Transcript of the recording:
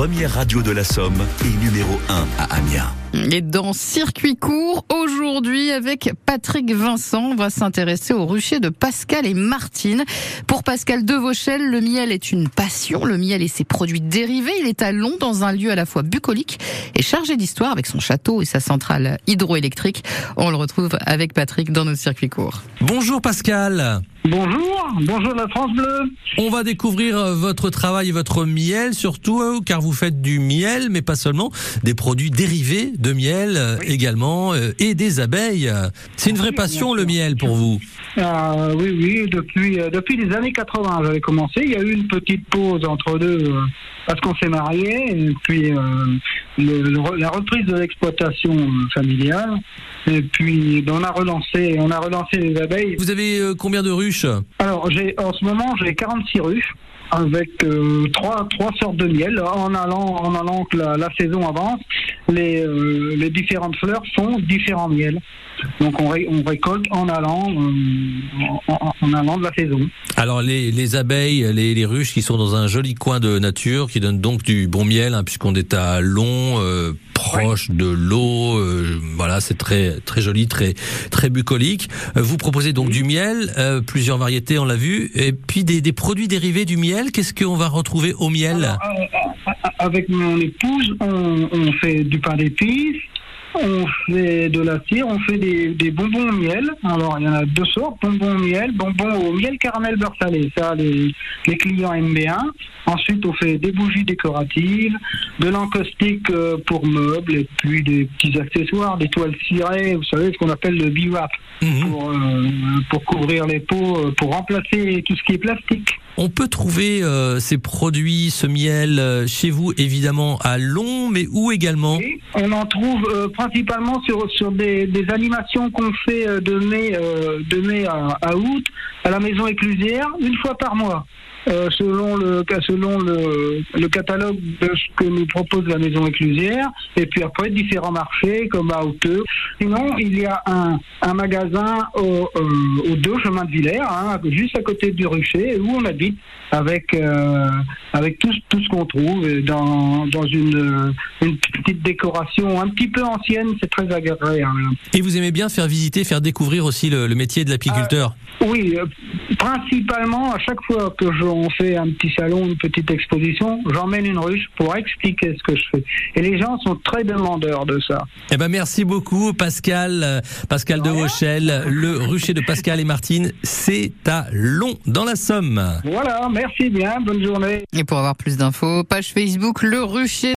première radio de la Somme et numéro 1 à Amiens. Et dans Circuit court, aujourd'hui avec Patrick Vincent, on va s'intéresser au rucher de Pascal et Martine. Pour Pascal Devauchel, le miel est une passion. Le miel et ses produits dérivés. Il est à Long dans un lieu à la fois bucolique et chargé d'histoire avec son château et sa centrale hydroélectrique. On le retrouve avec Patrick dans nos circuits courts. Bonjour Pascal. Bonjour, bonjour la France Bleue. On va découvrir euh, votre travail et votre miel, surtout euh, car vous faites du miel, mais pas seulement, des produits dérivés de miel euh, également et des abeilles. C'est une vraie passion le miel pour vous ah, Oui, oui, depuis, depuis les années 80 j'avais commencé. Il y a eu une petite pause entre deux parce qu'on s'est marié, et puis la reprise de l'exploitation familiale. Et puis ben, on a relancé, on a relancé les abeilles. Vous avez combien de ruches? Alors j'ai en ce moment j'ai 46 ruches avec euh, trois, trois sortes de miel. En allant, en allant que la, saison avance, les, euh, les différentes fleurs font différents miels. Donc on, on récolte en allant, euh, en, allant de la saison. Alors les, les abeilles, les, les, ruches qui sont dans un joli coin de nature, qui donnent donc du bon miel, hein, puisqu'on est à long, proche de l'eau. voilà, c'est très très joli, très très bucolique. Vous proposez donc du miel, plusieurs variétés, on l'a vu, et puis des, des produits dérivés du miel Qu'est-ce qu'on va retrouver au miel euh, euh, Avec mon épouse, on, fait du pain d'épices, on fait de la cire, on fait des, bonbons au miel. Alors, il y en a deux sortes, bonbons au miel, bonbons au miel caramel beurre salé. Ça, les, clients aiment bien. Ensuite, on fait des bougies décoratives, de l'encaustique euh, pour meubles, et puis des petits accessoires, des toiles cirées, vous savez, ce qu'on appelle le biwap, pour, pour couvrir les pots, pour remplacer tout ce qui est plastique. On peut trouver euh, ces produits, ce miel, euh, chez vous, évidemment, à Long, mais où également On en trouve euh, principalement sur, sur des, animations qu'on fait de mai, de mai à, août à la maison éclusière, une fois par mois. Selon le selon le, le, catalogue de ce que nous propose la maison éclusière et puis après différents marchés comme à Hauteux. Sinon il y a un, un magasin au, au deux chemin de Villers, hein, juste à côté du rucher où on habite avec euh, avec tout, tout ce qu'on trouve dans, dans une, une petite décoration un petit peu ancienne, c'est très agréable. Et vous aimez bien faire visiter, faire découvrir aussi le, métier de l'apiculteur? Euh, Oui, euh, principalement à chaque fois que j'en fais un petit salon, une petite exposition, j'emmène une ruche pour expliquer ce que je fais. Et les gens sont très demandeurs de ça. Eh ben merci beaucoup Pascal, Pascal de Rochelle, le rucher de Pascal et Martine, c'est à Long dans la Somme. Voilà, merci bien, bonne journée. Et pour avoir plus d'infos, page Facebook Le Rucher.